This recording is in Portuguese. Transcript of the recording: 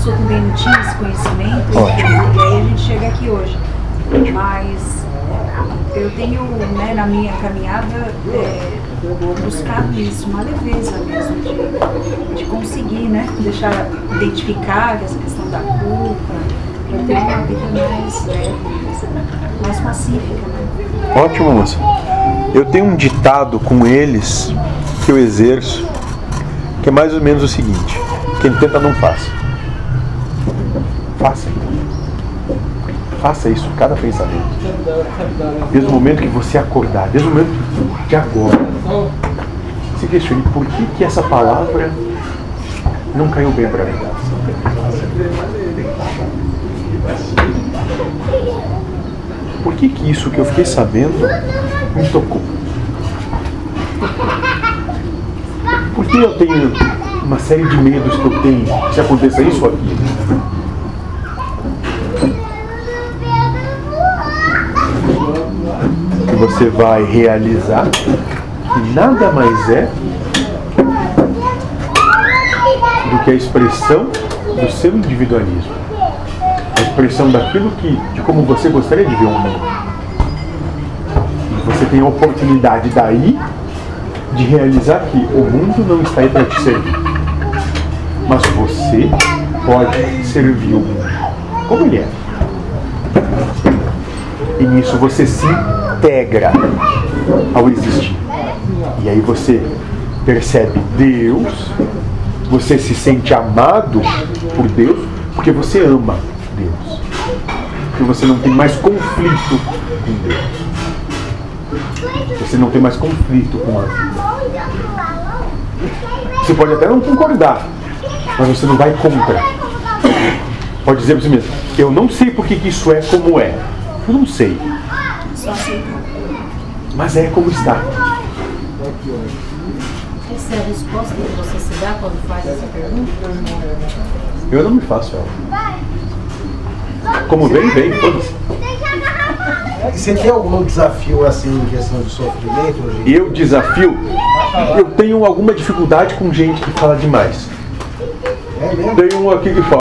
passou também não tinha esse conhecimento Ótimo. e aí a gente chega aqui hoje. Mas eu tenho, né, na minha caminhada, é, buscado isso, uma leveza mesmo, de, de conseguir, né, deixar identificar essa questão da culpa, para ter uma vida mais leve, mais- pacífica, né? Ótimo, moça. Eu tenho um ditado com eles que eu exerço, que é mais ou menos o seguinte: quem tenta não faz. Faça. Faça isso, cada pensamento. Desde o momento que você acordar, desde o momento de agora, se questione por que, que essa palavra não caiu bem para mim. Por que, que isso que eu fiquei sabendo me tocou? Por que eu tenho uma série de medos que eu tenho se aconteça isso ou aquilo? Você vai realizar que nada mais é do que a expressão do seu individualismo. A expressão daquilo que, de como você gostaria de ver o mundo. E você tem a oportunidade daí de realizar que o mundo não está aí para te servir. Mas você pode servir o mundo como ele é. E nisso você se integra ao existir. E aí você percebe Deus, você se sente amado por Deus, porque você ama Deus. Porque você não tem mais conflito com Deus. Você não tem mais conflito com a vida. Você pode até não concordar, mas você não vai contra. Pode dizer para você mesmo, eu não sei por que que isso é como é. Eu não sei. Só aceitar. Mas é como está. Essa é a resposta que você se dá quando faz essa pergunta? Eu não me faço ela. Como vem, vem, foda-se. E Você tem algum desafio assim em questão de sofrimento? Eu desafio, eu tenho alguma dificuldade com gente que fala demais. É mesmo? Tem um aqui que fala.